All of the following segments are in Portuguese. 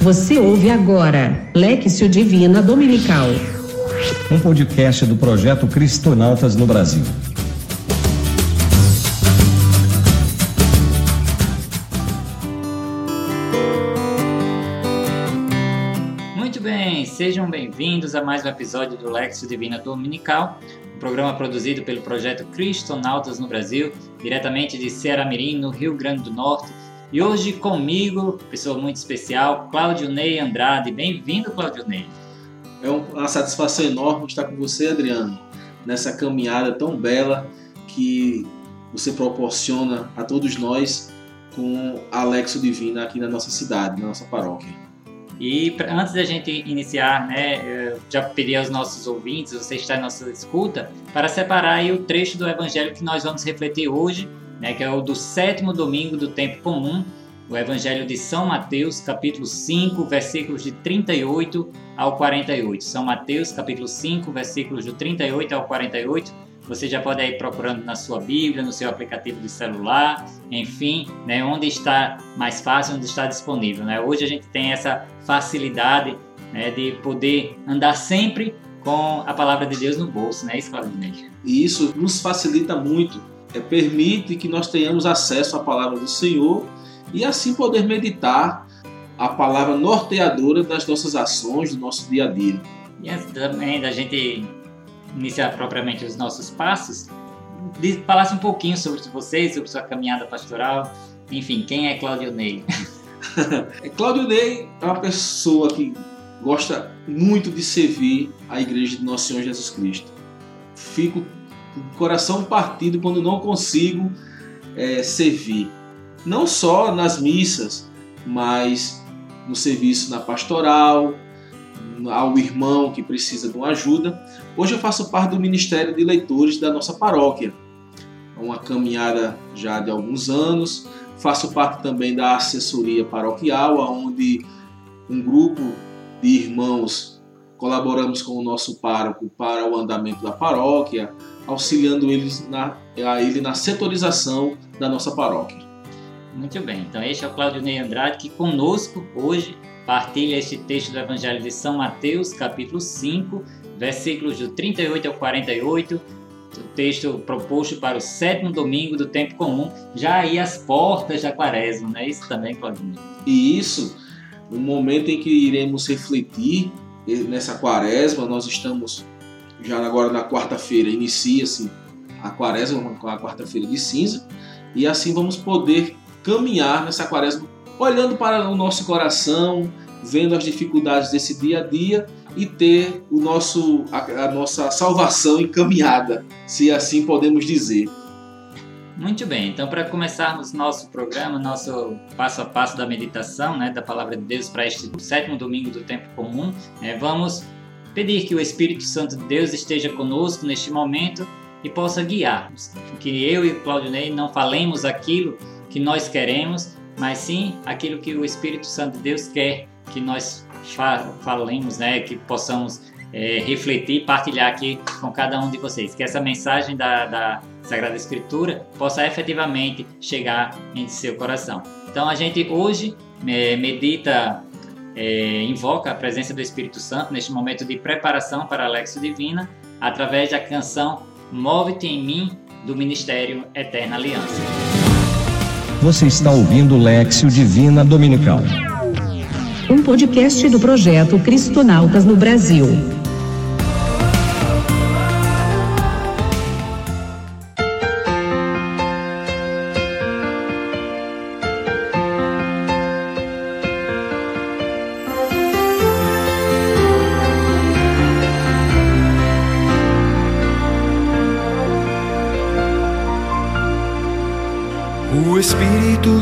Você ouve agora Lexio Divina Dominical. Um podcast do projeto Cristonautas no Brasil. Muito bem, sejam bem-vindos a mais um episódio do Lexio Divina Dominical, um programa produzido pelo projeto Cristonautas no Brasil, diretamente de Ceará Mirim, no Rio Grande do Norte e hoje comigo, pessoa muito especial, Cláudio Ney Andrade. Bem-vindo, Cláudio Ney. É uma satisfação enorme estar com você, Adriano, nessa caminhada tão bela que você proporciona a todos nós com Alexo Divina aqui na nossa cidade, na nossa paróquia. E antes da gente iniciar, né, eu já pedi aos nossos ouvintes, você está em nossa escuta, para separar o trecho do evangelho que nós vamos refletir hoje né, que é o do sétimo domingo do tempo comum, o Evangelho de São Mateus, capítulo 5, versículos de 38 ao 48. São Mateus, capítulo 5, versículos de 38 ao 48. Você já pode ir procurando na sua Bíblia, no seu aplicativo de celular, enfim, né, onde está mais fácil, onde está disponível. Né? Hoje a gente tem essa facilidade né, de poder andar sempre com a palavra de Deus no bolso, né, isso, E isso nos facilita muito é, permite que nós tenhamos acesso à palavra do Senhor e assim poder meditar a palavra norteadora das nossas ações, do nosso dia a dia. E antes também da gente iniciar propriamente os nossos passos, falasse um pouquinho sobre vocês, sobre sua caminhada pastoral, enfim, quem é Claudio Ney? Claudio Ney é uma pessoa que gosta muito de servir a igreja de Nosso Senhor Jesus Cristo. Fico coração partido quando não consigo é, servir. Não só nas missas, mas no serviço na pastoral, ao irmão que precisa de uma ajuda. Hoje eu faço parte do Ministério de Leitores da nossa paróquia. É uma caminhada já de alguns anos. Faço parte também da assessoria paroquial, onde um grupo de irmãos colaboramos com o nosso pároco para o andamento da paróquia, auxiliando eles na, a ele na setorização da nossa paróquia. Muito bem, então este é o Claudio Ney Andrade que conosco hoje partilha este texto do Evangelho de São Mateus, capítulo 5, versículos do 38 ao 48, o texto proposto para o sétimo domingo do tempo comum, já aí às portas da quaresma, não é isso também, Claudio? E isso, no momento em que iremos refletir nessa quaresma, nós estamos já agora na quarta-feira inicia-se a quaresma, a quarta-feira de cinza, e assim vamos poder caminhar nessa quaresma olhando para o nosso coração, vendo as dificuldades desse dia a dia e ter o nosso, a, a nossa salvação encaminhada, se assim podemos dizer. Muito bem, então para começarmos nosso programa, nosso passo a passo da meditação, né, da palavra de Deus para este sétimo domingo do tempo comum, né, vamos pedir que o Espírito Santo de Deus esteja conosco neste momento e possa guiar-nos. Que eu e Ney não falemos aquilo que nós queremos, mas sim aquilo que o Espírito Santo de Deus quer que nós falemos, né? que possamos é, refletir e partilhar aqui com cada um de vocês. Que essa mensagem da, da Sagrada Escritura possa efetivamente chegar em seu coração. Então a gente hoje é, medita é, invoca a presença do Espírito Santo neste momento de preparação para a Lexo Divina através da canção Move-te em mim do Ministério Eterna Aliança. Você está ouvindo Lexio Divina Dominical. Um podcast do projeto Cristonautas no Brasil.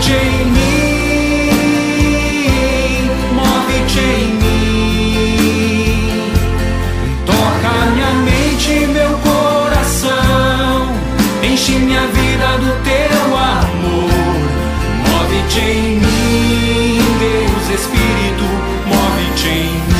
Move-te em mim, move-te em mim. Toca minha mente meu coração. Enche minha vida do teu amor. Move-te em mim, Deus Espírito, move-te em mim.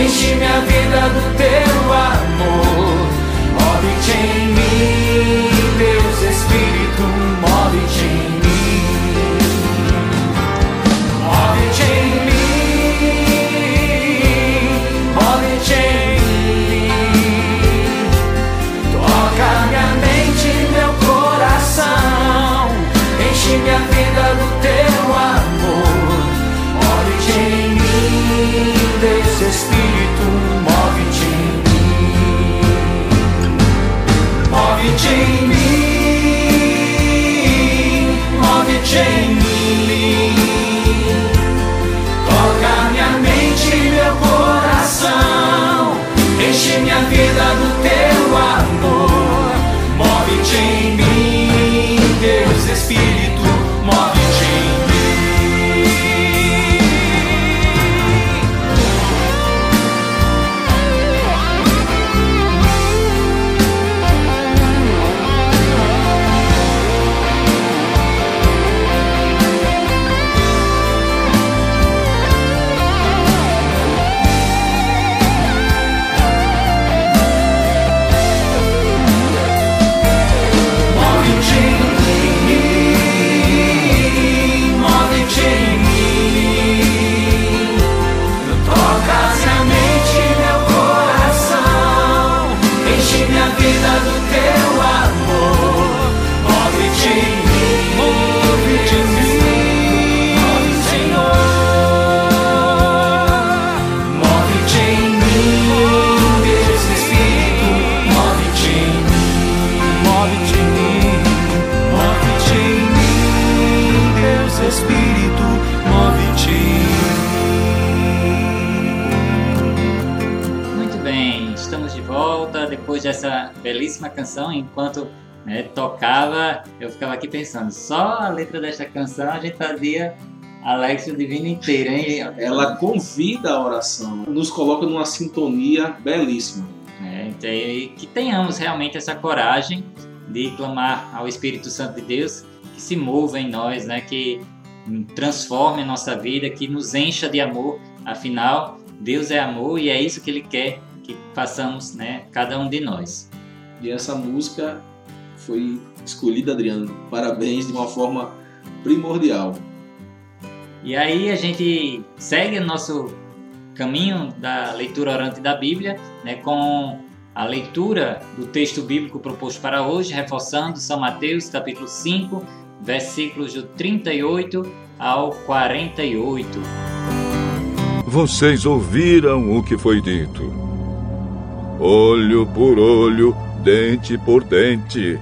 Enche minha vida do teu Deus Espírito, move-te em mim. Move-te em mim, move-te em mim. Toca minha mente e meu coração. Enche minha vida do teu amor. Move-te em mim, Deus pensando, só a letra desta canção a gente fazia Alexio Divino inteiro, hein? Ela convida a oração, nos coloca numa sintonia belíssima. É, então, e que tenhamos realmente essa coragem de clamar ao Espírito Santo de Deus que se mova em nós, né? que transforme a nossa vida, que nos encha de amor. Afinal, Deus é amor e é isso que Ele quer que façamos, né? cada um de nós. E essa música foi escolhida, Adriano. Parabéns de uma forma primordial. E aí a gente segue o nosso caminho da leitura orante da Bíblia, né, com a a leitura do texto bíblico proposto para hoje, reforçando São Mateus, capítulo 5, versículos do 38 ao 48. Vocês ouviram o que foi dito: olho por olho, dente por dente.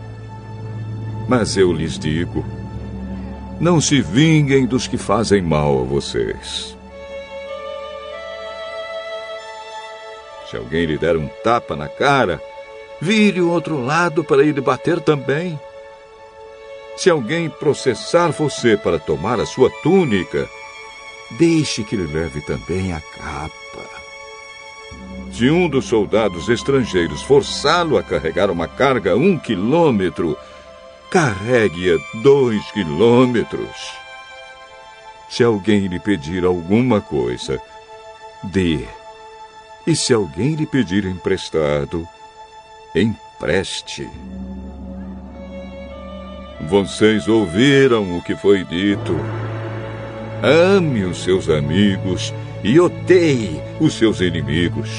Mas eu lhes digo: não se vinguem dos que fazem mal a vocês. Se alguém lhe der um tapa na cara, vire o outro lado para ele bater também. Se alguém processar você para tomar a sua túnica, deixe que lhe leve também a capa. Se um dos soldados estrangeiros forçá-lo a carregar uma carga um quilômetro, carregue-a dois quilômetros. Se alguém lhe pedir alguma coisa, dê. E se alguém lhe pedir emprestado, empreste. Vocês ouviram o que foi dito. Ame os seus amigos e odeie os seus inimigos.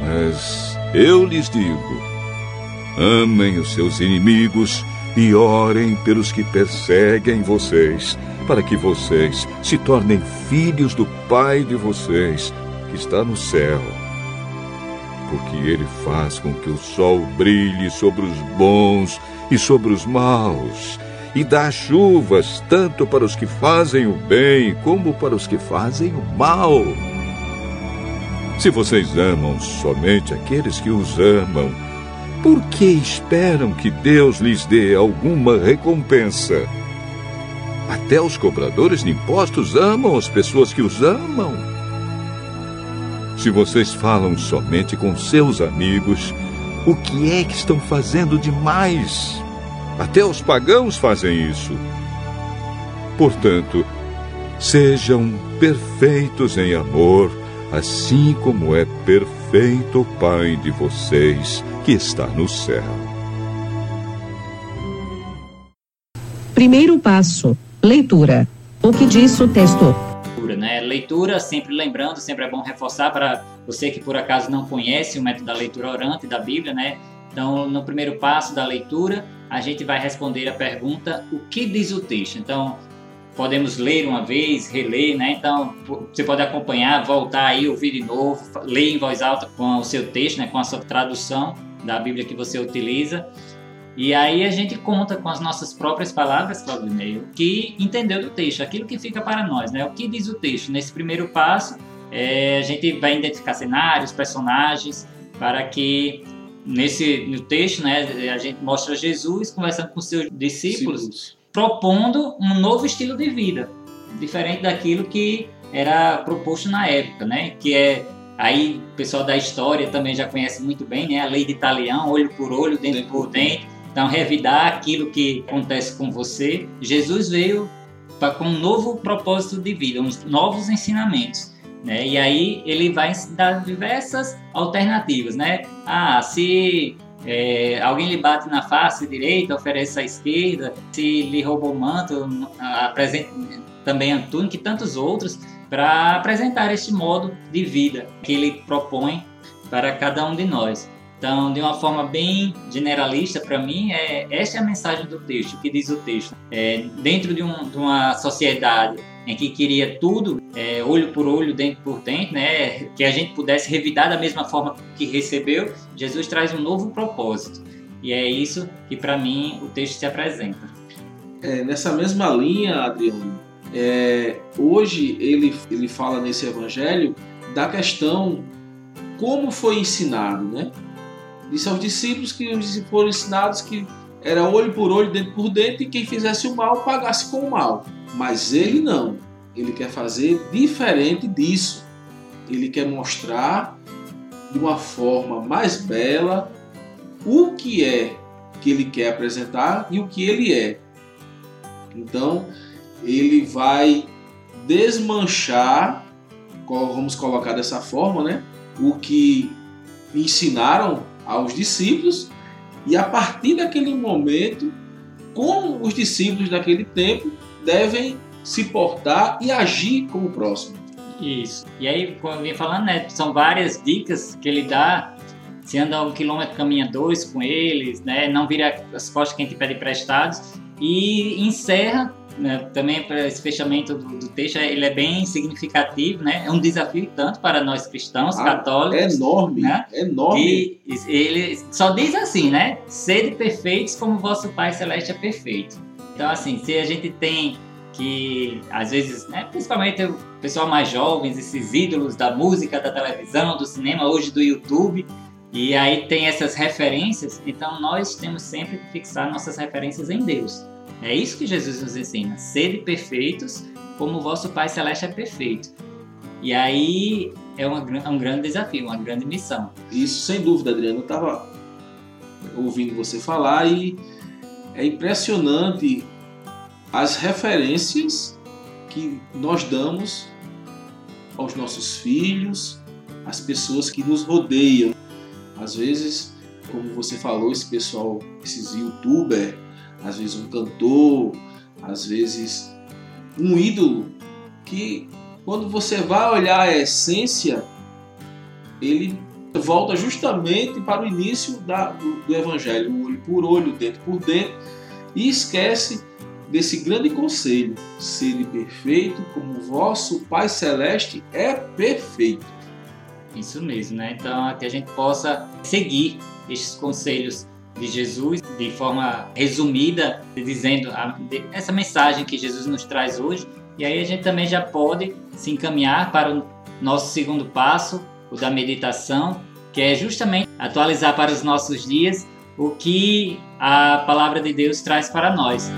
Mas eu lhes digo: amem os seus inimigos e orem pelos que perseguem vocês, para que vocês se tornem filhos do Pai de vocês, que está no céu. Porque ele faz com que o sol brilhe sobre os bons e sobre os maus, e dá chuvas tanto para os que fazem o bem como para os que fazem o mal. Se vocês amam somente aqueles que os amam, por que esperam que Deus lhes dê alguma recompensa? Até os cobradores de impostos amam as pessoas que os amam. Se vocês falam somente com seus amigos, o que é que estão fazendo demais? Até os pagãos fazem isso. Portanto, sejam perfeitos em amor, assim como é perfeito o Pai de vocês que está no céu. Primeiro passo: leitura. O que diz o texto? Né? Leitura, sempre lembrando, sempre é bom reforçar para você que por acaso não conhece o método da leitura orante da Bíblia, né? Então, no primeiro passo da leitura, a gente vai responder a pergunta: o que diz o texto? Então, podemos ler uma vez, reler, né? Então, você pode acompanhar, voltar aí, ouvir de novo, ler em voz alta com o seu texto, né? Com a sua tradução da Bíblia que você utiliza. E aí a gente conta com as nossas próprias palavras, Claudinei, o que entendeu do texto, aquilo que fica para nós, né? O que diz o texto? Nesse primeiro passo, é, a gente vai identificar cenários, personagens, para que nesse no texto, né, a gente mostra Jesus conversando com seus discípulos, discípulos, propondo um novo estilo de vida, diferente daquilo que era proposto na época, né? Que é aí o pessoal da história também já conhece muito bem, né? A lei de Italião, olho por olho, dente por dente. Então revidar aquilo que acontece com você. Jesus veio para com um novo propósito de vida, uns novos ensinamentos. Né? E aí ele vai dar diversas alternativas, né? Ah, se é, alguém lhe bate na face direita, oferece a esquerda, se lhe roubou o manto, apresenta também a túnica e tantos outros, para apresentar este modo de vida que ele propõe para cada um de nós. Então, de uma forma bem generalista, para mim, é esta é a mensagem do texto, o que diz o texto. É, dentro de, um, de uma sociedade em que queria tudo, é, olho por olho, dente por dente, né? que a gente pudesse revidar da mesma forma que recebeu, Jesus traz um novo propósito. E é isso que, para mim, o texto se apresenta. É, nessa mesma linha, Adriano, é, hoje ele, ele fala nesse evangelho da questão como foi ensinado, né? Disse aos discípulos que foram ensinados que era olho por olho, dente por dente, e quem fizesse o mal pagasse com o mal. Mas ele não. Ele quer fazer diferente disso. Ele quer mostrar de uma forma mais bela o que é que ele quer apresentar e o que ele é. Então, ele vai desmanchar, vamos colocar dessa forma, né? O que ensinaram aos discípulos e a partir daquele momento, como os discípulos daquele tempo devem se portar e agir como próximo. Isso. E aí, como eu vim falando, né, são várias dicas que ele dá se anda um quilômetro, caminha dois com eles, né? Não vira as costas quem te pede emprestados. E encerra né, também para esse fechamento do, do, texto, ele é bem significativo, né? É um desafio tanto para nós cristãos, ah, católicos. É enorme, né? é enorme. E ele só diz assim, né? Sede perfeitos como vosso Pai Celeste é perfeito. Então, assim, se a gente tem que, às vezes, né, principalmente o pessoal mais jovens, esses ídolos da música, da televisão, do cinema, hoje do YouTube, e aí tem essas referências, então nós temos sempre que fixar nossas referências em Deus. É isso que Jesus nos ensina: sede perfeitos como o vosso Pai Celeste é perfeito. E aí é, uma, é um grande desafio, uma grande missão. Isso, sem dúvida, Adriano. Eu estava ouvindo você falar e é impressionante as referências que nós damos aos nossos filhos, às pessoas que nos rodeiam. Às vezes, como você falou, esse pessoal, esses youtubers, às vezes um cantor, às vezes um ídolo, que quando você vai olhar a essência, ele volta justamente para o início da, do, do Evangelho, olho por olho, dentro por dentro, e esquece desse grande conselho: sede perfeito como vosso Pai Celeste é perfeito. Isso mesmo, né? Então, que a gente possa seguir estes conselhos de Jesus de forma resumida, dizendo a, de, essa mensagem que Jesus nos traz hoje. E aí a gente também já pode se encaminhar para o nosso segundo passo, o da meditação, que é justamente atualizar para os nossos dias o que a palavra de Deus traz para nós.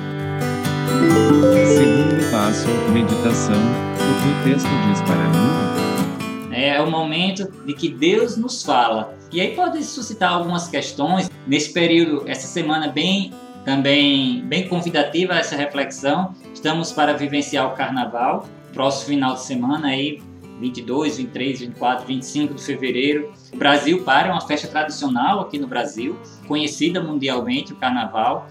Segundo passo, meditação. O que o texto diz para mim? É o momento de que Deus nos fala. E aí pode suscitar algumas questões nesse período, essa semana bem também bem convidativa essa reflexão. Estamos para vivenciar o carnaval, próximo final de semana aí, 22, 23, 24, 25 de fevereiro. O Brasil para é uma festa tradicional aqui no Brasil, conhecida mundialmente o carnaval.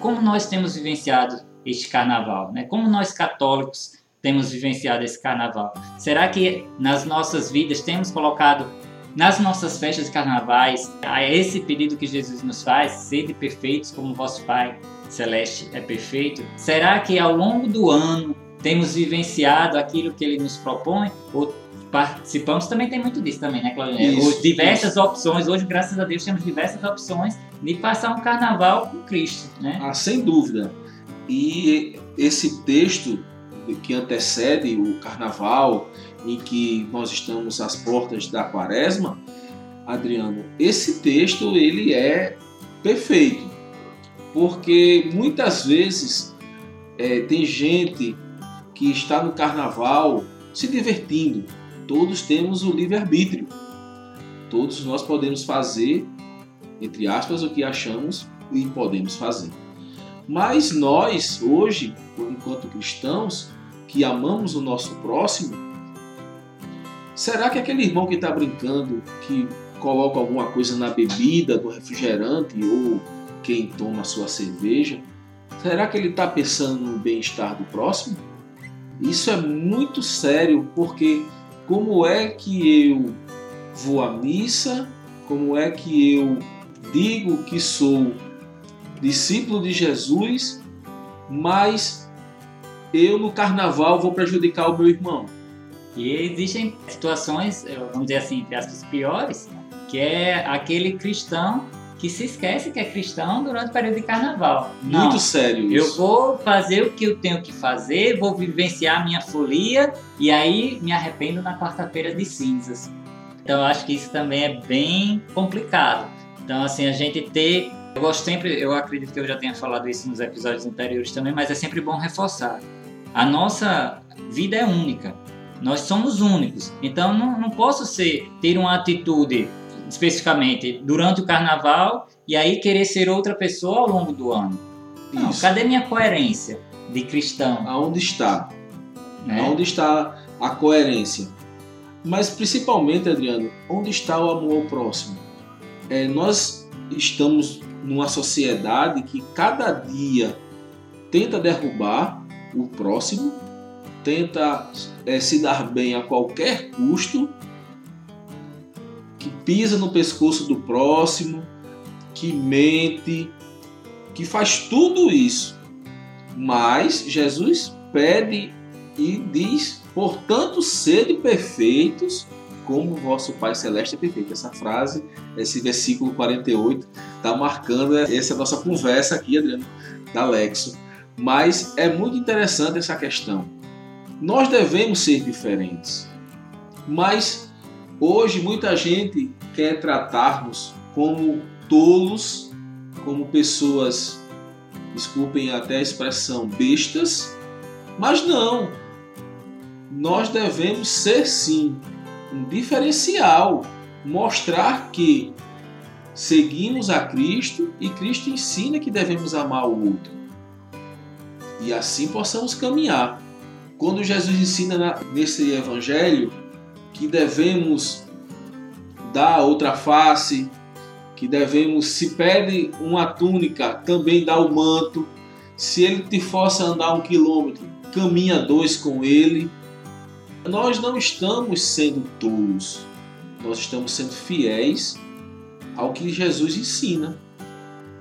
Como nós temos vivenciado este carnaval, né? Como nós católicos temos vivenciado esse carnaval? Será que nas nossas vidas temos colocado nas nossas festas de carnavais a esse pedido que Jesus nos faz, sede perfeitos como vosso Pai celeste é perfeito? Será que ao longo do ano temos vivenciado aquilo que ele nos propõe ou participamos também tem muito disso também, né, Claudinha? Isso, diversas isso. opções, hoje, graças a Deus, temos diversas opções de passar um carnaval com Cristo, né? Ah, sem dúvida. E esse texto que antecede o carnaval, em que nós estamos às portas da quaresma, Adriano, esse texto ele é perfeito, porque muitas vezes é, tem gente que está no carnaval se divertindo. Todos temos o livre-arbítrio. Todos nós podemos fazer, entre aspas, o que achamos e podemos fazer. Mas nós, hoje, enquanto cristãos, que amamos o nosso próximo, será que aquele irmão que está brincando, que coloca alguma coisa na bebida do refrigerante ou quem toma sua cerveja, será que ele está pensando no bem-estar do próximo? Isso é muito sério, porque como é que eu vou à missa, como é que eu digo que sou discípulo de Jesus, mas eu no carnaval vou prejudicar o meu irmão. E existem situações, vamos dizer assim, entre aspas, piores, que é aquele cristão que se esquece que é cristão durante o período de carnaval. Não, Muito sério isso. Eu vou fazer o que eu tenho que fazer, vou vivenciar a minha folia e aí me arrependo na quarta-feira de cinzas. Então eu acho que isso também é bem complicado. Então assim, a gente ter eu gosto sempre, eu acredito que eu já tenha falado isso nos episódios anteriores também, mas é sempre bom reforçar. A nossa vida é única. Nós somos únicos. Então não, não posso ser ter uma atitude especificamente durante o carnaval e aí querer ser outra pessoa ao longo do ano. Não, cadê minha coerência de cristão? Aonde está? Né? Aonde está a coerência? Mas principalmente, Adriano, onde está o amor ao próximo? É, nós estamos numa sociedade que cada dia tenta derrubar o próximo, tenta é, se dar bem a qualquer custo, pisa no pescoço do próximo, que mente, que faz tudo isso. Mas Jesus pede e diz: portanto, sede perfeitos, como vosso Pai Celeste é perfeito. Essa frase, esse versículo 48, está marcando essa nossa conversa aqui, Adriano, da Lexo. Mas é muito interessante essa questão. Nós devemos ser diferentes, mas hoje muita gente quer tratar-nos como tolos, como pessoas, desculpem até a expressão, bestas, mas não. Nós devemos ser sim um diferencial, mostrar que seguimos a Cristo e Cristo ensina que devemos amar o outro. E assim possamos caminhar. Quando Jesus ensina na, nesse evangelho que devemos dar outra face, que devemos, se pede uma túnica, também dá o manto. Se ele te força a andar um quilômetro, caminha dois com ele. Nós não estamos sendo tolos, nós estamos sendo fiéis ao que Jesus ensina.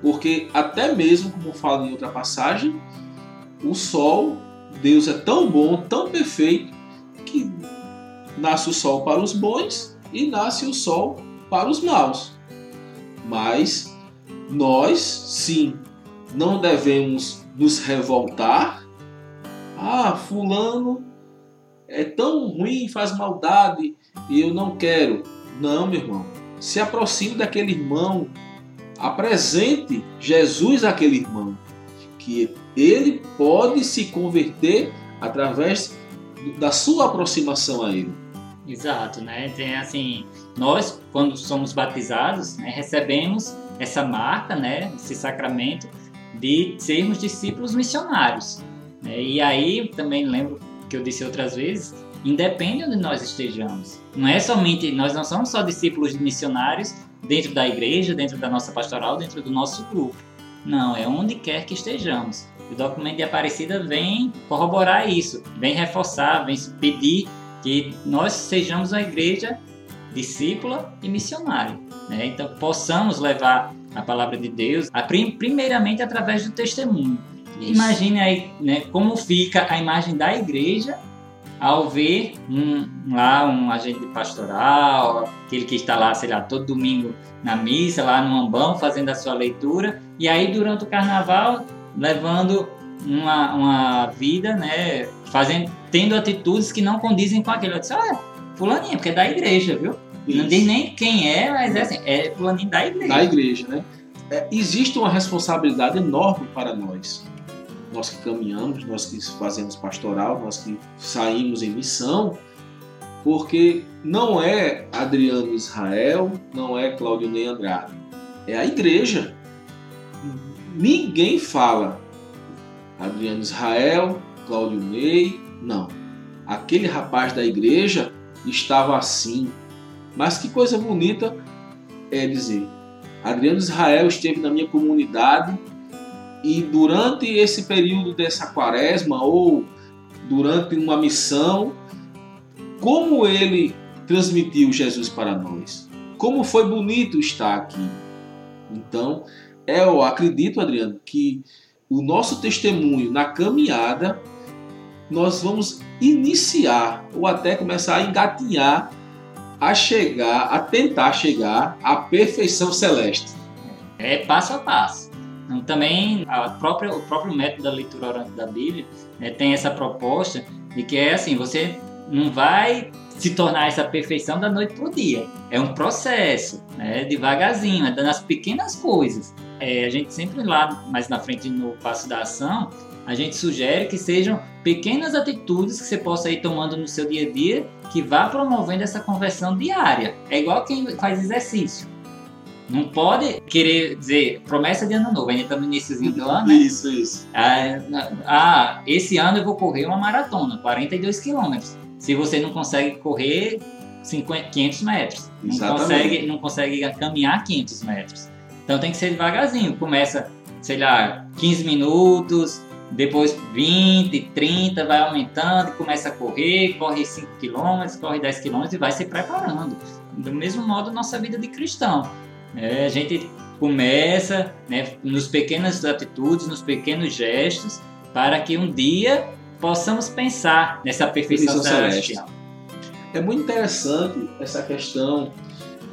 Porque até mesmo, como fala em outra passagem, o sol, Deus é tão bom, tão perfeito, que nasce o sol para os bons e nasce o sol para os maus. Mas nós, sim, não devemos nos revoltar. Ah, fulano é tão ruim, faz maldade e eu não quero. Não, meu irmão. Se aproxime daquele irmão, apresente Jesus àquele irmão, que ele pode se converter através da sua aproximação a ele. Exato, né? Tem assim, nós quando somos batizados, né, recebemos essa marca, né, esse sacramento de sermos discípulos missionários. Né? E aí também lembro que eu disse outras vezes, independe onde nós estejamos. Não é somente, nós não somos só discípulos missionários dentro da igreja, dentro da nossa pastoral, dentro do nosso grupo. Não, é onde quer que estejamos. O documento de Aparecida vem corroborar isso, vem reforçar, vem pedir que nós sejamos uma igreja discípula e missionária. Né? Então, possamos levar a palavra de Deus, a, primeiramente através do testemunho. Isso. Imagine aí né, como fica a imagem da igreja ao ver um, lá um agente pastoral, aquele que está lá, sei lá, todo domingo na missa, lá no ambão, fazendo a sua leitura, e aí durante o carnaval levando uma, uma vida, né, fazendo, tendo atitudes que não condizem com aquilo. Eu disse, olha, fulaninha, porque é da igreja, viu? Isso. Não diz nem quem é, mas é assim, é fulaninho da igreja. Da igreja, né? É, existe uma responsabilidade enorme para nós. Nós que caminhamos, nós que fazemos pastoral, nós que saímos em missão, porque não é Adriano Israel, não é Cláudio Ney Andrade, é a igreja. Ninguém fala Adriano Israel, Cláudio Ney, não. Aquele rapaz da igreja estava assim. Mas que coisa bonita é dizer: Adriano Israel esteve na minha comunidade e durante esse período dessa quaresma ou durante uma missão, como ele transmitiu Jesus para nós. Como foi bonito estar aqui. Então, eu acredito, Adriano, que o nosso testemunho na caminhada, nós vamos iniciar ou até começar a engatinhar a chegar, a tentar chegar à perfeição celeste. É passo a passo. Então, também a própria, o próprio método da leitura orante da Bíblia né, tem essa proposta de que é assim, você não vai se tornar essa perfeição da noite para o dia. É um processo, né, devagarzinho, é nas pequenas coisas é, a gente sempre lá, mais na frente no passo da ação, a gente sugere que sejam pequenas atitudes que você possa ir tomando no seu dia a dia que vá promovendo essa conversão diária. É igual quem faz exercício. Não pode querer dizer promessa de ano novo, ainda estamos no início do ano. Né? Isso, isso. Ah, ah, esse ano eu vou correr uma maratona, 42 quilômetros. Se você não consegue correr 50, 500 metros, não consegue, não consegue caminhar 500 metros. Então tem que ser devagarzinho. Começa, sei lá, 15 minutos, depois 20, 30, vai aumentando, começa a correr, corre 5 km, corre 10 km e vai se preparando. do mesmo modo nossa vida de cristão. É, a gente começa né, nos pequenas atitudes, nos pequenos gestos, para que um dia possamos pensar nessa perfeição celestial. É muito interessante essa questão.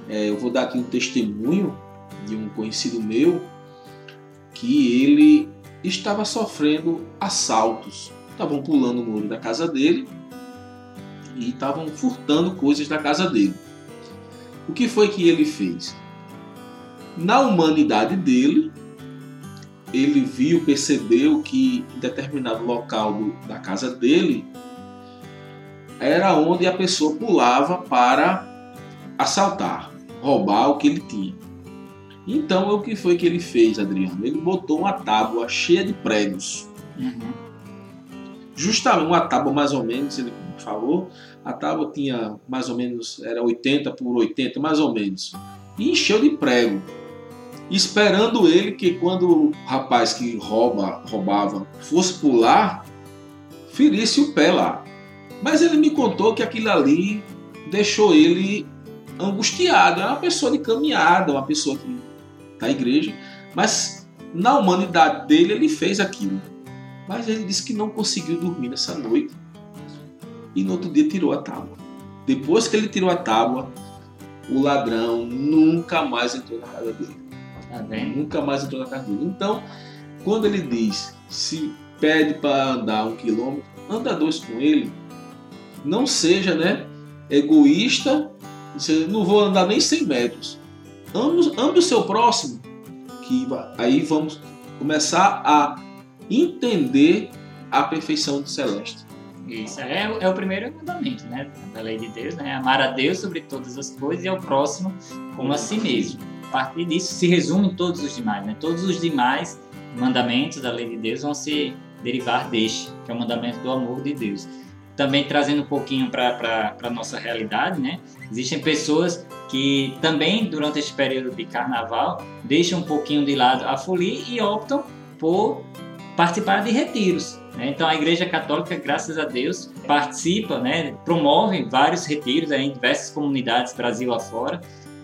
É, eu vou dar aqui um testemunho de um conhecido meu que ele estava sofrendo assaltos. Estavam pulando o muro da casa dele e estavam furtando coisas da casa dele. O que foi que ele fez? Na humanidade dele, ele viu, percebeu que em determinado local do, da casa dele era onde a pessoa pulava para assaltar, roubar o que ele tinha. Então, o que foi que ele fez, Adriano? Ele botou uma tábua cheia de pregos. Uhum. Justamente uma tábua mais ou menos, ele falou, a tábua tinha mais ou menos, era 80 por 80, mais ou menos. E encheu de prego. Esperando ele que quando o rapaz que rouba, roubava fosse pular, ferisse o pé lá. Mas ele me contou que aquilo ali deixou ele angustiado. É uma pessoa de caminhada, uma pessoa que à igreja, mas na humanidade dele ele fez aquilo. Mas ele disse que não conseguiu dormir nessa noite e no outro dia tirou a tábua. Depois que ele tirou a tábua, o ladrão nunca mais entrou na casa dele. Tá nunca mais entrou na casa dele. Então, quando ele diz, se pede para andar um quilômetro, anda dois com ele. Não seja né, egoísta, não vou andar nem 100 metros. Ame, ame o seu próximo, que aí vamos começar a entender a perfeição do celeste. Isso é, é o primeiro mandamento, né? Da lei de Deus, né? Amar a Deus sobre todas as coisas e ao próximo como a si mesmo. A partir disso se resumem todos os demais, né? Todos os demais mandamentos da lei de Deus vão se derivar deste, que é o mandamento do amor de Deus. Também trazendo um pouquinho para a nossa realidade, né? Existem pessoas que também durante este período de carnaval deixam um pouquinho de lado a folia e optam por participar de retiros. Né? Então a Igreja Católica, graças a Deus, participa, né, promove vários retiros em diversas comunidades Brasil afora.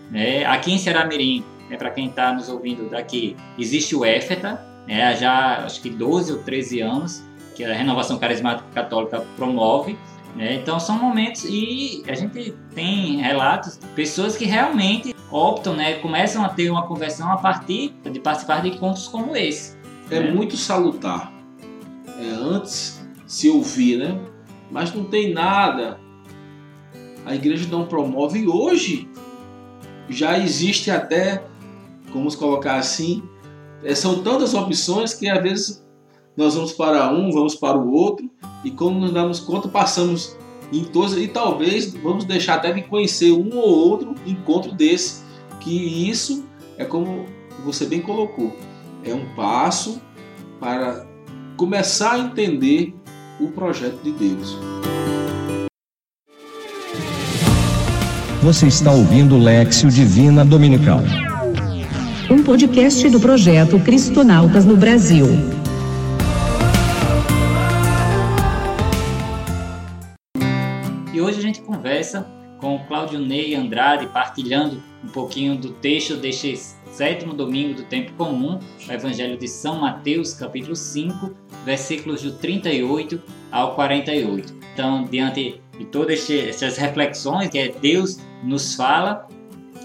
Né? Aqui em Ceará Mirim, né, para quem está nos ouvindo daqui, existe o EFETA, né, já acho que 12 ou 13 anos, que a Renovação Carismática Católica promove. Né? Então são momentos e a gente tem relatos de pessoas que realmente optam, né, começam a ter uma conversão a partir de participar de encontros como esse. É né? muito salutar é, antes se ouvir, né? Mas não tem nada. A igreja não promove. E hoje já existe até, vamos colocar assim, é, são tantas opções que às vezes nós vamos para um, vamos para o outro, e quando nos damos conta, passamos em todos, e talvez vamos deixar até de conhecer um ou outro encontro desse, que isso é como você bem colocou, é um passo para começar a entender o projeto de Deus. Você está ouvindo Lexio Divina Dominical. Um podcast do projeto Cristonautas no Brasil. Hoje a gente conversa com o Claudio Ney Andrade, partilhando um pouquinho do texto deste sétimo domingo do tempo comum, o Evangelho de São Mateus, capítulo 5, versículos do 38 ao 48. Então, diante de todas essas reflexões que Deus nos fala,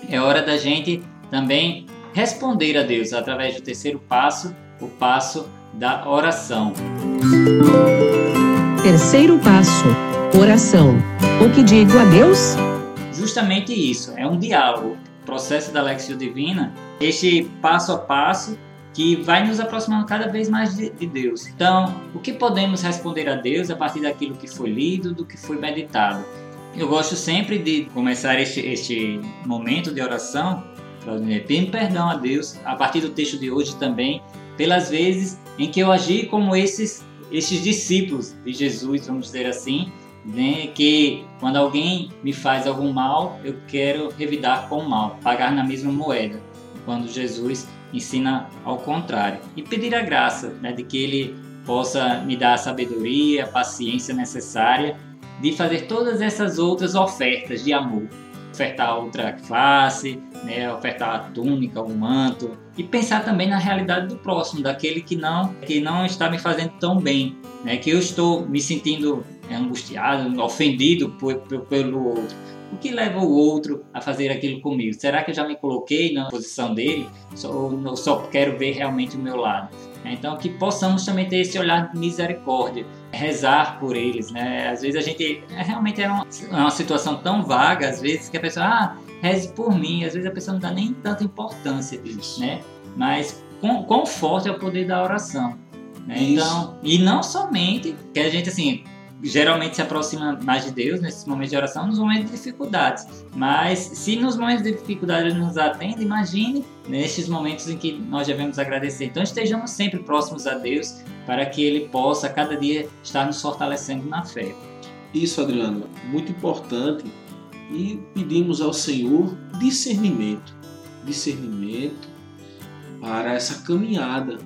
é hora da gente também responder a Deus através do terceiro passo, o passo da oração. Terceiro passo: oração. O que digo a Deus? Justamente isso, é um diálogo. O processo da Lexio Divina, este passo a passo que vai nos aproximando cada vez mais de, de, Deus. Então, o que podemos responder a Deus a partir daquilo que foi lido, do que foi meditado? Eu gosto sempre de começar este, este momento de oração pedindo perdão a Deus a partir do texto de hoje também pelas vezes em que eu agi como esses esses discípulos de Jesus, vamos dizer assim, né, que quando alguém me faz algum mal, eu quero revidar com o mal, pagar na mesma moeda. Quando Jesus ensina ao contrário. E pedir a graça né, de que Ele possa me dar a sabedoria, a paciência necessária de fazer todas essas outras ofertas de amor. ofertar outra face, né, ofertar a túnica, o manto e pensar também na realidade do próximo, daquele que não que não está me fazendo tão bem, né, que eu estou me sentindo angustiado, ofendido por, por, pelo outro. O que leva o outro a fazer aquilo comigo? Será que eu já me coloquei na posição dele ou só quero ver realmente o meu lado? Então, que possamos também ter esse olhar de misericórdia, rezar por eles, né? Às vezes a gente é, realmente é uma, é uma situação tão vaga, às vezes que a pessoa, ah, reze por mim, às vezes a pessoa não dá nem tanta importância, disso, né? Mas quão, quão forte é o poder da oração. Né? Então, e não somente que a gente assim geralmente se aproxima mais de Deus nesses momentos de oração, nos momentos de dificuldades. Mas se nos momentos de dificuldade ele nos atende, imagine nestes momentos em que nós devemos agradecer. Então estejamos sempre próximos a Deus para que Ele possa cada dia estar nos fortalecendo na fé. Isso, Adriano, muito importante. E pedimos ao Senhor discernimento, discernimento para essa caminhada.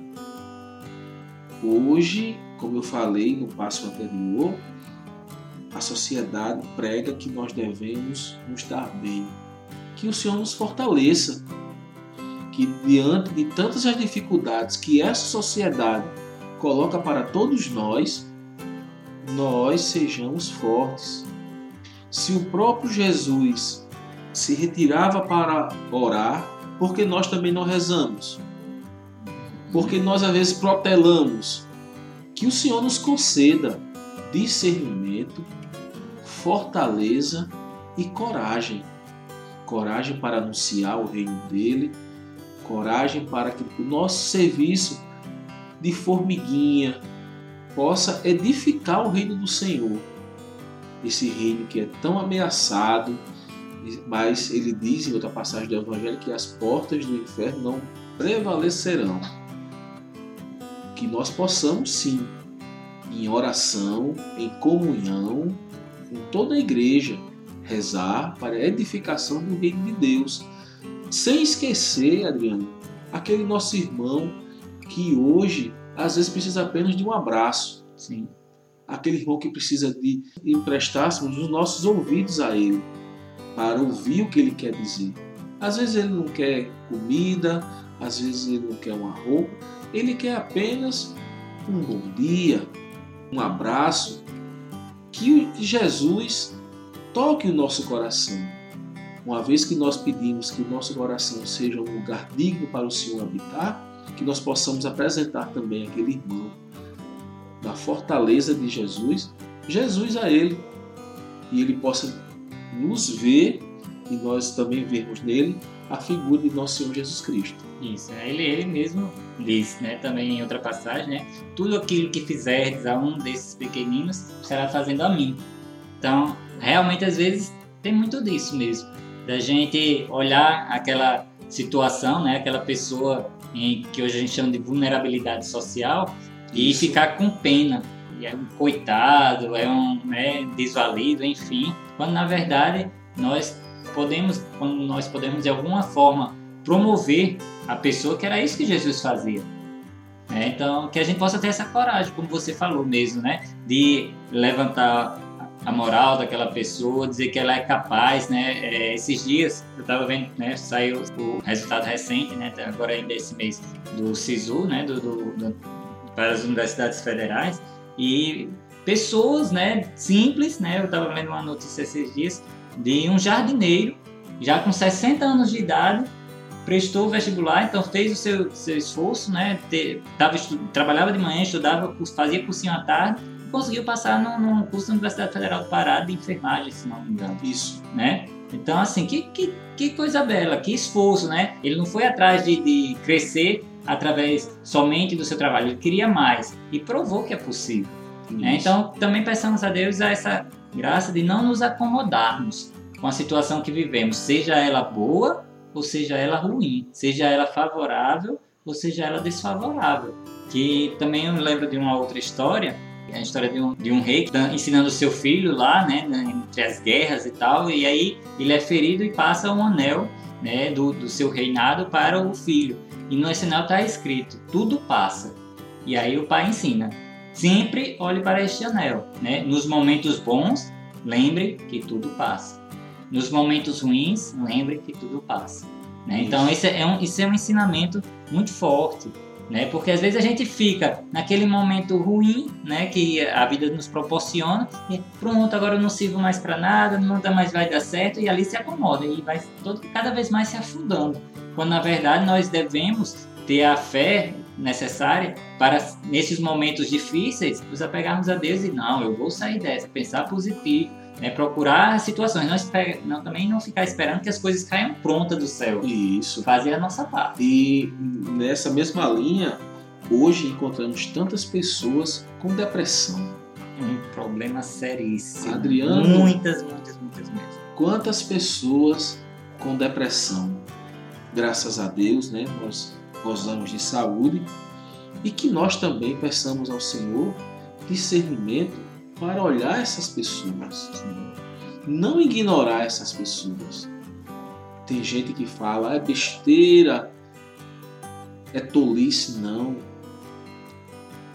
Hoje como eu falei no passo anterior, a sociedade prega que nós devemos nos dar bem, que o Senhor nos fortaleça, que diante de tantas as dificuldades que essa sociedade coloca para todos nós, nós sejamos fortes. Se o próprio Jesus se retirava para orar, porque nós também não rezamos? Porque nós às vezes protelamos que o Senhor nos conceda discernimento, fortaleza e coragem. Coragem para anunciar o reino dele, coragem para que o nosso serviço de formiguinha possa edificar o reino do Senhor. Esse reino que é tão ameaçado, mas ele diz em outra passagem do Evangelho que as portas do inferno não prevalecerão que nós possamos sim, em oração, em comunhão, com toda a igreja, rezar para a edificação do reino de Deus. Sem esquecer, Adriano, aquele nosso irmão que hoje às vezes precisa apenas de um abraço. Sim. Aquele irmão que precisa de emprestássemos os nossos ouvidos a ele para ouvir o que ele quer dizer. Às vezes ele não quer comida, às vezes ele não quer uma roupa, ele quer apenas um bom dia, um abraço, que Jesus toque o nosso coração. Uma vez que nós pedimos que o nosso coração seja um lugar digno para o Senhor habitar, que nós possamos apresentar também aquele irmão da fortaleza de Jesus, Jesus a ele, e ele possa nos ver e nós também vermos nele a figura de nosso Senhor Jesus Cristo. Isso, é, ele, ele mesmo diz, né, também em outra passagem, né, tudo aquilo que fizerdes a um desses pequeninos, será fazendo a mim. Então, realmente, às vezes, tem muito disso mesmo, da gente olhar aquela situação, né, aquela pessoa em que hoje a gente chama de vulnerabilidade social e Isso. ficar com pena. E é um coitado, é um né, desvalido, enfim, quando na verdade nós podemos, quando nós podemos de alguma forma promover a pessoa, que era isso que Jesus fazia. É, então, que a gente possa ter essa coragem, como você falou mesmo, né? De levantar a moral daquela pessoa, dizer que ela é capaz, né? É, esses dias eu estava vendo, né? Saiu o resultado recente, né? Agora ainda esse mês do SISU, né? Do, do, do, para as universidades federais e pessoas, né? Simples, né? Eu estava vendo uma notícia esses dias de um jardineiro, já com 60 anos de idade, prestou o vestibular, então fez o seu, seu esforço, né? Te, tava, trabalhava de manhã, estudava, fazia cursinho à tarde e conseguiu passar num, curso da Universidade Federal do Pará de enfermagem, se não me engano. Isso. Né? Então, assim, que, que, que coisa bela, que esforço, né? Ele não foi atrás de, de crescer através somente do seu trabalho, ele queria mais e provou que é possível. Né? Então, também peçamos a Deus a essa graça de não nos acomodarmos com a situação que vivemos, seja ela boa ou seja ela ruim, seja ela favorável ou seja ela desfavorável. Que também eu me lembro de uma outra história, a história de um, de um rei tá ensinando seu filho lá, né, entre as guerras e tal, e aí ele é ferido e passa um anel né, do, do seu reinado para o filho. E no anel está escrito: tudo passa. E aí o pai ensina: sempre olhe para este anel. Né? Nos momentos bons, lembre que tudo passa. Nos momentos ruins, lembre que tudo passa. Né? Então, isso é, um, isso é um ensinamento muito forte. Né? Porque às vezes a gente fica naquele momento ruim, né, que a vida nos proporciona, e pronto, agora eu não sirvo mais para nada, nunca mais vai dar certo, e ali se acomoda e vai todo, cada vez mais se afundando. Quando na verdade nós devemos ter a fé necessária para nesses momentos difíceis nos apegarmos a Deus e não, eu vou sair dessa, pensar positivo, é procurar situações, não, espera, não, também não ficar esperando que as coisas caiam prontas do céu. Isso. Fazer a nossa parte. E nessa mesma linha, hoje encontramos tantas pessoas com depressão. Um problema seríssimo. Adriano. Muitas, muitas, muitas mesmo. Quantas pessoas com depressão? Graças a Deus, né? Nós gozamos de saúde e que nós também peçamos ao Senhor discernimento para olhar essas pessoas, não ignorar essas pessoas. Tem gente que fala, é besteira, é tolice, não.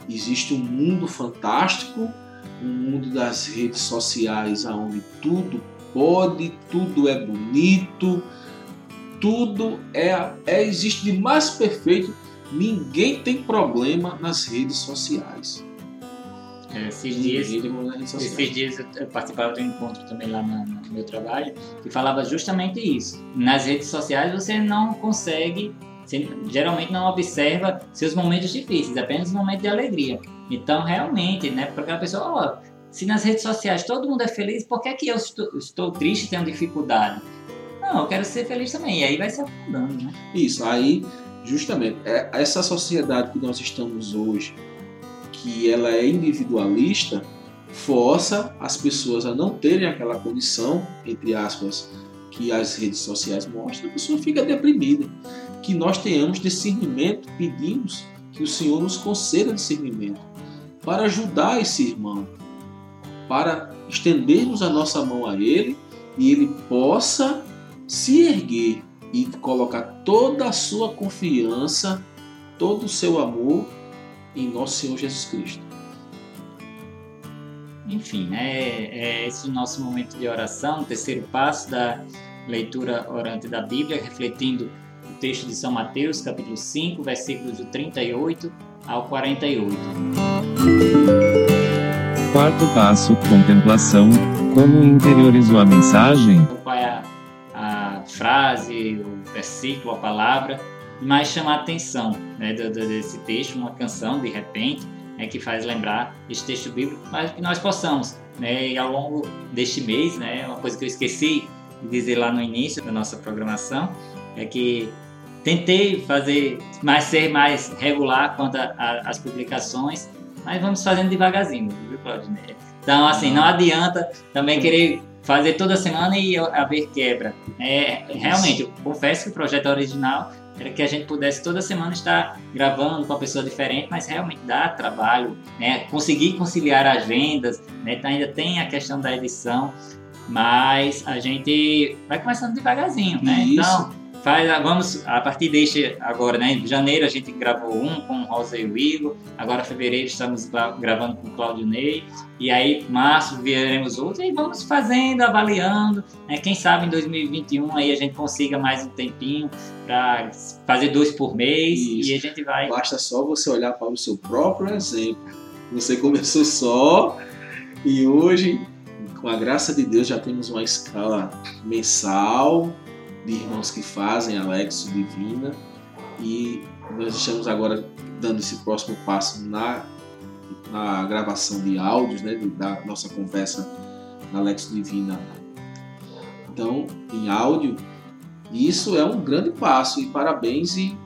Existe um mundo fantástico, um mundo das redes sociais onde tudo pode, tudo é bonito, tudo é, é existe de mais perfeito. Ninguém tem problema nas redes sociais. É, esses dias, esses dias eu participava de um encontro também lá no, no, meu trabalho que falava justamente isso. Nas redes sociais você não consegue, você geralmente não observa seus momentos difíceis, apenas momentos de alegria. Então, realmente, né, para aquela pessoa, oh, se nas redes sociais todo mundo é feliz, por que, é que eu estou, estou triste e tenho dificuldade? Não, eu quero ser feliz também. E aí vai se afundando, né? Isso, aí, justamente, é, essa sociedade que nós estamos hoje, que ela é individualista, força as pessoas a não terem aquela condição, entre aspas, que as redes sociais mostram, a pessoa fica deprimida. Que nós tenhamos discernimento, pedimos que o Senhor nos conceda discernimento para ajudar esse irmão, para estendermos a nossa mão a ele e ele possa se erguer e colocar toda a sua confiança, todo o seu amor em nosso Senhor Jesus Cristo. Enfim, né, é esse o nosso momento de oração, o terceiro passo da leitura orante da Bíblia, refletindo o texto de São Mateus, capítulo 5, versículos do 38 ao 48. Quarto passo, contemplação. Como interiorizou a mensagem? Qual é a, a frase, o versículo, a palavra mais chamar a atenção né, desse texto, uma canção de repente, né, que faz lembrar esse texto bíblico, mas que nós possamos, né, e ao longo deste mês, né, uma coisa que eu esqueci de dizer lá no início da nossa programação, é que tentei fazer mais ser mais regular quanto às publicações, mas vamos fazendo devagarzinho, viu, Claudinei? Então, assim, não adianta também querer fazer toda semana e haver quebra. É, realmente, eu confesso que o projeto original era que a gente pudesse toda semana estar gravando com uma pessoa diferente, mas realmente dá trabalho, né? Conseguir conciliar agendas, né? Então ainda tem a questão da edição, mas a gente vai começando devagarzinho, né? Isso. Então faz, vamos a partir deste agora, né? Em janeiro a gente gravou um com Rosa e o Igor, agora em fevereiro estamos gravando com o Claudio Ney, e aí março veremos outro e vamos fazendo, avaliando, né? Quem sabe em 2021 aí a gente consiga mais um tempinho para fazer dois por mês Isso. e a gente vai. Basta só você olhar para o seu próprio exemplo. Você começou só e hoje, com a graça de Deus, já temos uma escala mensal de irmãos que fazem a Lexo Divina e nós estamos agora dando esse próximo passo na, na gravação de áudios né, da nossa conversa na Lexo Divina. Então, em áudio, isso é um grande passo e parabéns e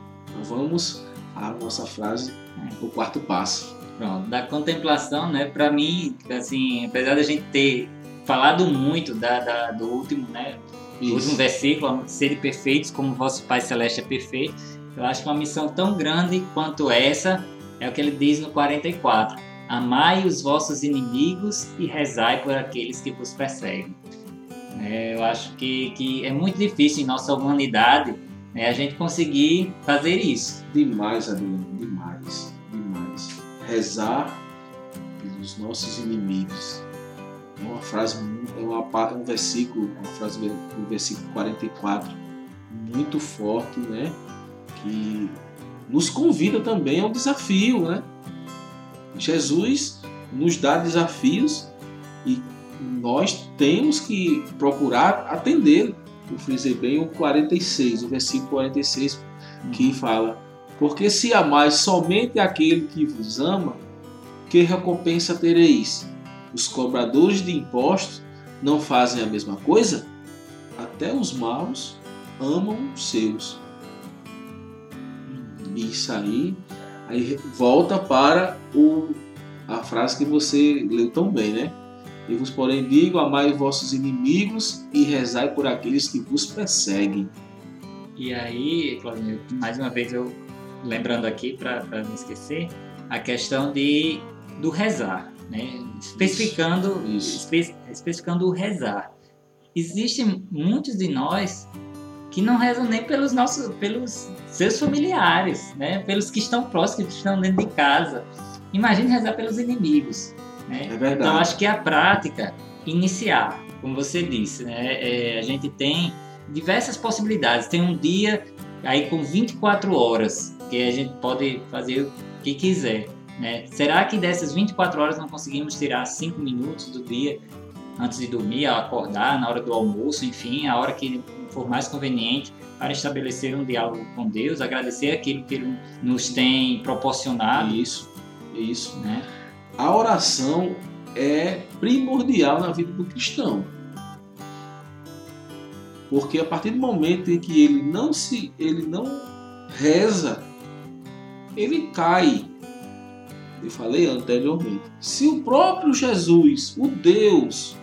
vamos à nossa frase, o quarto passo. Pronto, da contemplação, né? Para mim, assim, apesar da gente ter falado muito da, da do último, né? Isso. último versículo, serem perfeitos como vosso Pai Celeste é perfeito. Eu acho que uma missão tão grande quanto essa é o que ele diz no 44. Amai os vossos inimigos e rezai por aqueles que vos perseguem. É, eu acho que, que é muito difícil em nossa humanidade né, a gente conseguir fazer isso. Demais, Adriano, demais, demais. Rezar pelos nossos inimigos. É uma frase, é uma, um versículo, uma frase do versículo 44, muito forte, né? Que nos convida também ao desafio, né? Jesus nos dá desafios e nós temos que procurar atender. Eu frisei bem o 46, o versículo 46, que fala: Porque se amais somente aquele que vos ama, que recompensa tereis? Os cobradores de impostos não fazem a mesma coisa? Até os maus amam os seus. Isso aí, aí volta para o, a frase que você leu tão bem, né? E vos, porém, digo: amai os vossos inimigos e rezai por aqueles que vos perseguem. E aí, Claudinho, mais uma vez eu lembrando aqui para não esquecer a questão de do rezar, né? Especificando, Isso. Espe, especificando o rezar. Existem muitos de nós que não rezam nem pelos nossos, pelos seus familiares, né? Pelos que estão próximos, que estão dentro de casa. Imagine rezar pelos inimigos. Né? É verdade. Então acho que a prática iniciar, como você disse, né? É, a gente tem diversas possibilidades. Tem um dia aí com 24 horas que a gente pode fazer o que quiser. Né? Será que dessas 24 horas não conseguimos tirar 5 minutos do dia antes de dormir, ao acordar, na hora do almoço, enfim, a hora que for mais conveniente para estabelecer um diálogo com Deus, agradecer aquilo que Ele nos tem proporcionado. Isso, isso. Né? A oração é primordial na vida do cristão. Porque a partir do momento em que ele não se ele não reza, ele cai. Eu falei anteriormente. Se o próprio Jesus, o Deus,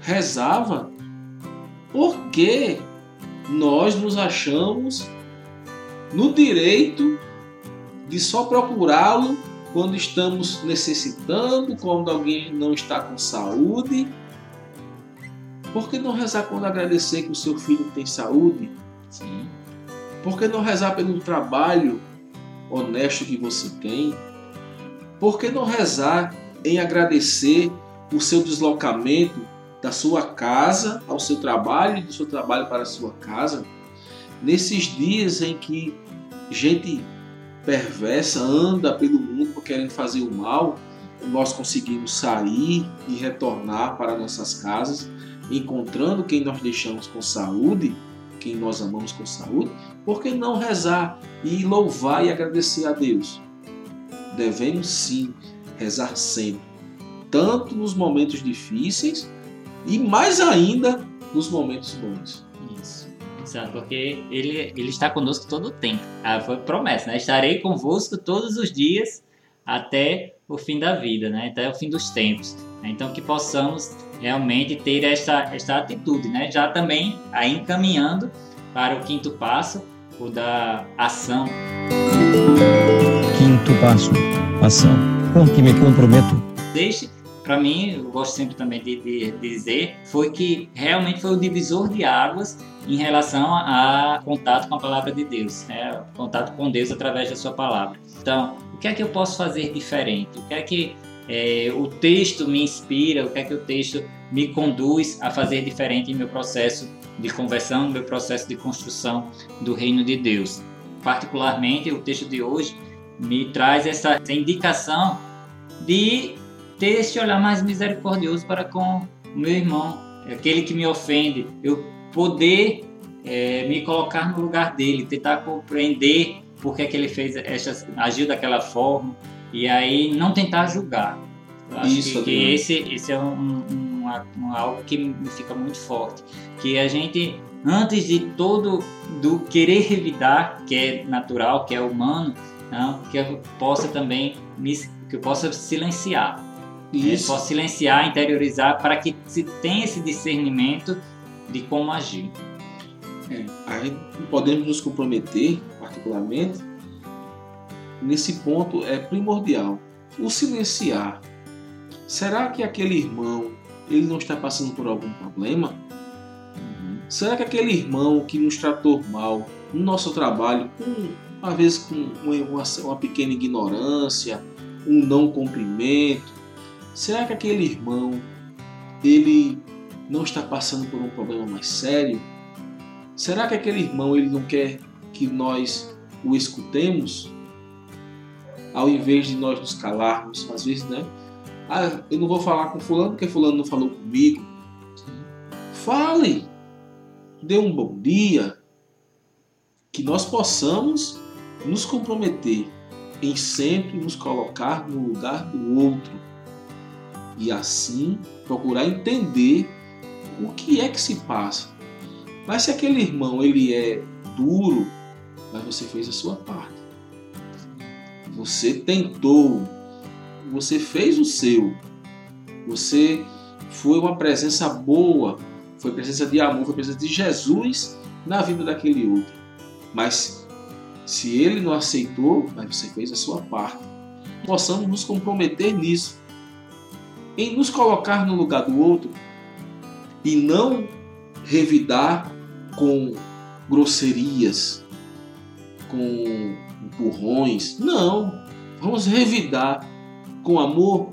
rezava, por que nós nos achamos no direito de só procurá-lo quando estamos necessitando, quando alguém não está com saúde? Por que não rezar quando agradecer que o seu filho tem saúde? Sim. Por que não rezar pelo trabalho honesto que você tem? Por que não rezar em agradecer o seu deslocamento da sua casa ao seu trabalho e do seu trabalho para a sua casa? Nesses dias em que gente perversa anda pelo mundo querendo fazer o mal, nós conseguimos sair e retornar para nossas casas, encontrando quem nós deixamos com saúde, quem nós amamos com saúde, por que não rezar e louvar e agradecer a Deus? Devemos sim rezar sempre, tanto nos momentos difíceis e mais ainda nos momentos bons. Isso. Exato, porque ele, ele está conosco todo o tempo. Ah, foi promessa, né? Estarei convosco todos os dias até o fim da vida, né? Até o fim dos tempos. Então que possamos realmente ter esta, esta atitude, né? Já também aí encaminhando para o quinto passo, o da ação. Passo: ação. Com que me comprometo. Deixe para mim, eu gosto sempre também de, de, dizer, foi que realmente foi o divisor de águas em relação a contato com a palavra de Deus, né? contato com Deus através da sua palavra. Então, o que é que eu posso fazer diferente? O que é que é, o texto me inspira? O que é que o texto me conduz a fazer diferente em meu processo de conversão, no meu processo de construção do reino de Deus? Particularmente, o texto de hoje me traz essa, essa indicação de ter esse olhar mais misericordioso para com o meu irmão, aquele que me ofende, eu poder é, me colocar no lugar dele, tentar compreender por que, é que ele fez agiu daquela forma e aí não tentar julgar. Eu acho Isso, que, que esse, esse é um, um, um, algo que me fica muito forte, que a gente antes de todo do querer revidar, que é natural, que é humano, não, que eu possa também me, que eu possa silenciar Isso. É, posso silenciar, interiorizar para que se tenha esse discernimento de como agir. É, aí podemos nos comprometer, particularmente, nesse ponto é primordial. O silenciar. Será que aquele irmão ele não está passando por algum problema? Será que aquele irmão que nos tratou mal no nosso trabalho, com, às vezes com uma, uma pequena ignorância, um não cumprimento, será que aquele irmão ele não está passando por um problema mais sério? Será que aquele irmão ele não quer que nós o escutemos? Ao invés de nós nos calarmos, às vezes, né? Ah, eu não vou falar com fulano porque fulano não falou comigo. Fale, dê um bom dia, que nós possamos nos comprometer em sempre nos colocar no lugar do outro e assim procurar entender o que é que se passa. Mas se aquele irmão ele é duro, mas você fez a sua parte. Você tentou, você fez o seu. Você foi uma presença boa, foi presença de amor, foi presença de Jesus na vida daquele outro. Mas se ele não aceitou, mas você fez a sua parte. Possamos nos comprometer nisso, em nos colocar no lugar do outro e não revidar com grosserias, com empurrões. Não, vamos revidar com amor.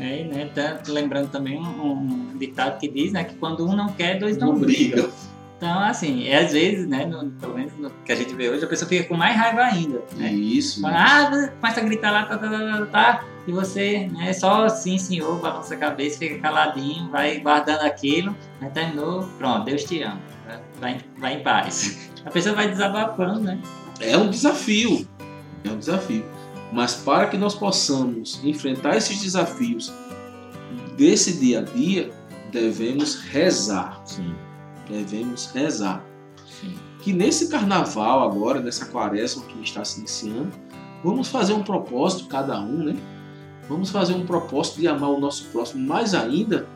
É, né? Tá lembrando também um, um, ditado que diz né, que quando um não quer, dois não, não brigam. Briga. Então, assim, é, às vezes, né, no, pelo menos no que a gente vê hoje, a pessoa fica com mais raiva ainda. Né? Isso. Fala, ah, começa a gritar lá, tá, tá, tá, tá, tá, e você, né, só assim, senhor, balança a cabeça, fica caladinho, vai guardando aquilo, aí terminou, pronto, Deus te ama, vai, vai em paz. A pessoa vai desabafando, né? É um desafio, é um desafio. Mas para que nós possamos enfrentar esses desafios desse dia a dia, devemos rezar. Sim devemos rezar. Sim. Que nesse carnaval agora, nessa quaresma que está se iniciando, vamos fazer um propósito, cada um, né? Vamos fazer um propósito de amar o nosso próximo. Mais ainda,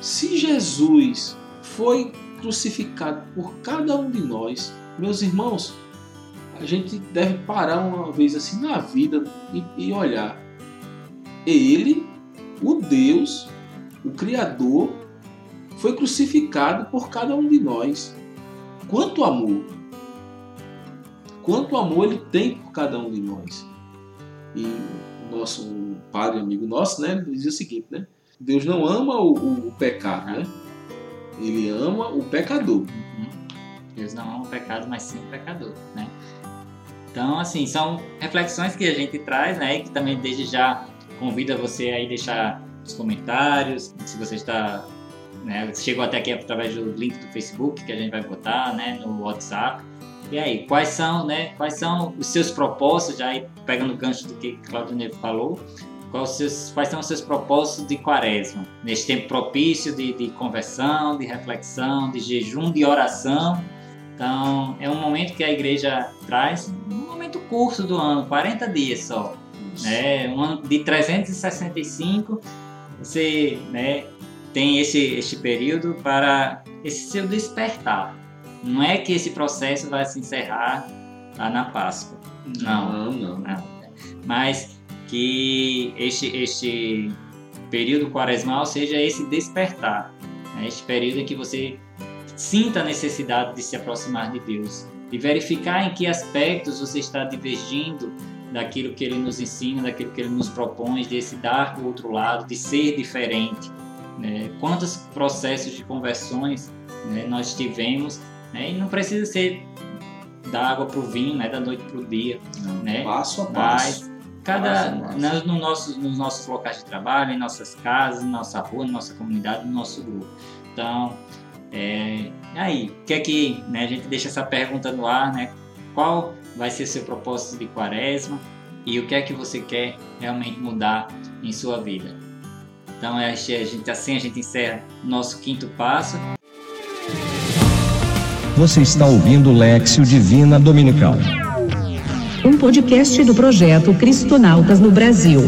se Jesus foi crucificado por cada um de nós, meus irmãos, a gente deve parar uma vez assim na vida e, e olhar. Ele, o Deus, o Criador, foi crucificado por cada um de nós. Quanto amor! Quanto amor ele tem por cada um de nós. E o nosso um padre amigo nosso, né, dizia o seguinte, né? Deus não ama o, o, o pecado, né? Ele ama o pecador. Uhum. Deus não ama o pecado, mas sim o pecador, né? Então, assim, são reflexões que a gente traz, né? E que também desde já convida você aí deixar os comentários, se você está né? Chegou até aqui através do link do Facebook que a gente vai botar, né? No WhatsApp. E aí, quais são, né? Quais são os seus propósitos, já aí pegando o gancho do que Claudio Neves falou, quais, seus, quais são os seus propósitos de quaresma? Neste tempo propício de, de conversão, de reflexão, de jejum, de oração. Então, é um momento que a igreja traz, um momento curto do ano, 40 dias só. Né? Um ano de 365, você né, tem esse, esse período para esse seu despertar. Não é que esse processo vai se encerrar lá na Páscoa. Não, não. não. Mas que este, este período quaresmal seja esse despertar. Né? Este período em que você sinta a necessidade de se aproximar de Deus, de verificar em que aspectos você está divergindo daquilo que Ele nos ensina, daquilo que Ele nos propõe, de se dar do outro lado, de ser diferente né, quantos processos de conversões né, nós tivemos, né, e não precisa ser da água para o vinho, né, da noite para o dia. Não, né, passo a passo. Mas cada, passo a passo. No nosso, nos nossos locais de trabalho, em nossas casas, na nossa rua, na nossa comunidade, no nosso grupo. Então, é, aí, o que é que né, a gente deixa essa pergunta no ar, né? Qual vai ser seu propósito de quaresma e o que é que você quer realmente mudar em sua vida? Então é, a gente, assim a gente encerra nosso quinto passo. Você está ouvindo Lexio Divina Dominical. Um podcast do projeto Cristonautas no Brasil.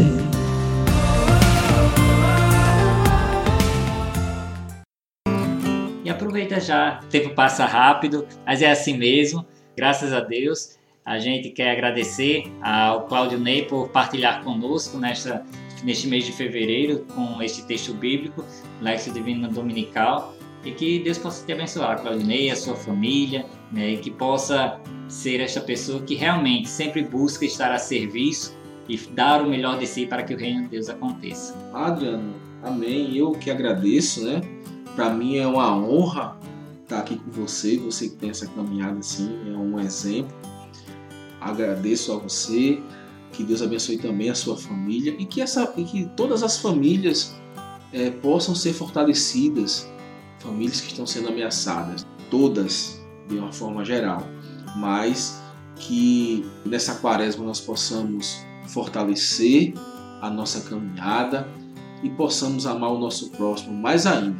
E aproveita já, o tempo passa rápido, mas é assim mesmo, graças a Deus. A gente quer agradecer ao Cláudio Ney por partilhar conosco nesta neste mês de fevereiro com este texto bíblico, Lexo Divino Dominical, e que Deus possa te abençoar, Claudinei, a sua família, né, e que possa ser esta pessoa que realmente sempre busca estar a serviço e dar o melhor de si para que o reino de Deus aconteça. Adriano, Amém. Eu que agradeço, né? Para mim é uma honra estar aqui com você, você que tem essa caminhada assim, é um exemplo. Agradeço a você, que Deus abençoe também a sua família e que, essa, e que todas as famílias é, possam ser fortalecidas, famílias que estão sendo ameaçadas, todas de uma forma geral, mas que nessa quaresma nós possamos fortalecer a nossa caminhada e possamos amar o nosso próximo mais ainda.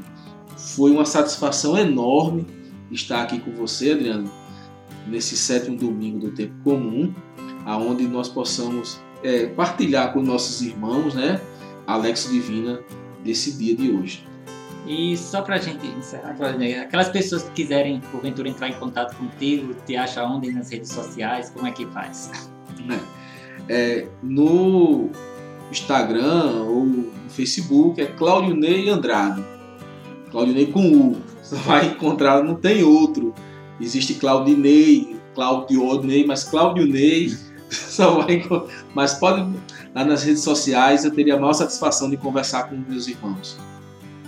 Foi uma satisfação enorme estar aqui com você, Adriano, nesse sétimo domingo do tempo comum, aonde nós possamos é, partilhar com nossos irmãos, né, Alex Divina, desse dia de hoje. E só para a gente encerrar, aquelas pessoas que quiserem, porventura, entrar em contato contigo, te acha onde nas redes sociais, como é que faz? É, no Instagram ou no Facebook é Claudio Ney Andrade. Claudio Ney com U. Você vai encontrar, não tem outro. Existe Claudinei, Claudio Ney, mas Claudio Ney só vai Mas pode lá nas redes sociais, eu teria a maior satisfação de conversar com meus irmãos.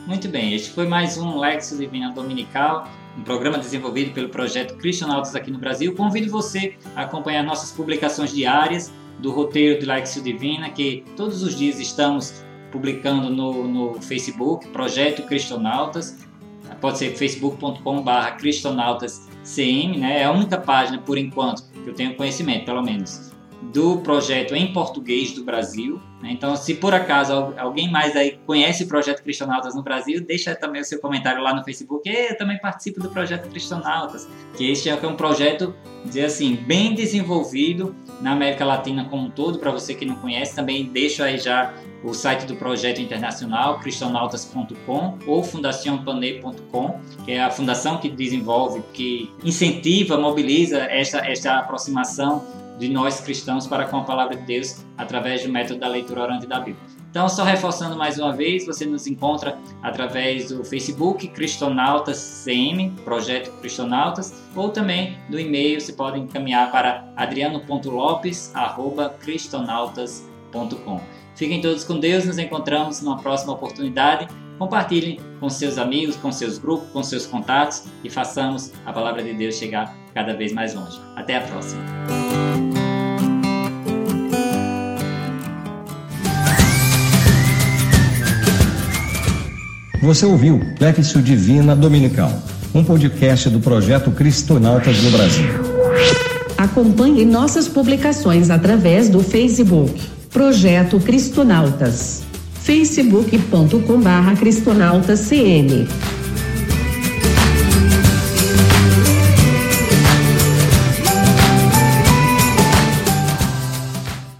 Muito bem, este foi mais um Lexo Divina Dominical, um programa desenvolvido pelo projeto Cristianautas aqui no Brasil. Convido você a acompanhar nossas publicações diárias do roteiro de Lexio Divina, que todos os dias estamos publicando no, no Facebook, Projeto Cristonautas. Pode ser facebook.com.br cristonautascm, né? É a única página, por enquanto, que eu tenho conhecimento, pelo menos, do projeto em português do Brasil. Né? Então, se por acaso alguém mais aí conhece o projeto Cristonautas no Brasil, deixa também o seu comentário lá no Facebook. Eu também participo do projeto Cristonautas, que este é um projeto, dizer assim, bem desenvolvido na América Latina como um todo. Para você que não conhece, também deixo aí já o site do projeto internacional, cristonautas.com ou fundacionpanet.com, que é a fundação que desenvolve, que incentiva, mobiliza esta, esta aproximação de nós cristãos para com a palavra de Deus através do método da leitura orante da Bíblia. Então, só reforçando mais uma vez, você nos encontra através do Facebook Cristonautas CM, Projeto Cristonautas, ou também do e-mail, você pode encaminhar para adriano.lopes@cristonautas.com. Fiquem todos com Deus, nos encontramos numa próxima oportunidade. Compartilhem com seus amigos, com seus grupos, com seus contatos e façamos a palavra de Deus chegar cada vez mais longe. Até a próxima. Você ouviu Lexio Divina Dominical, um podcast do projeto Cristonautas no Brasil. Acompanhe nossas publicações através do Facebook. Projeto Cristonautas. facebook.com/cristonautascm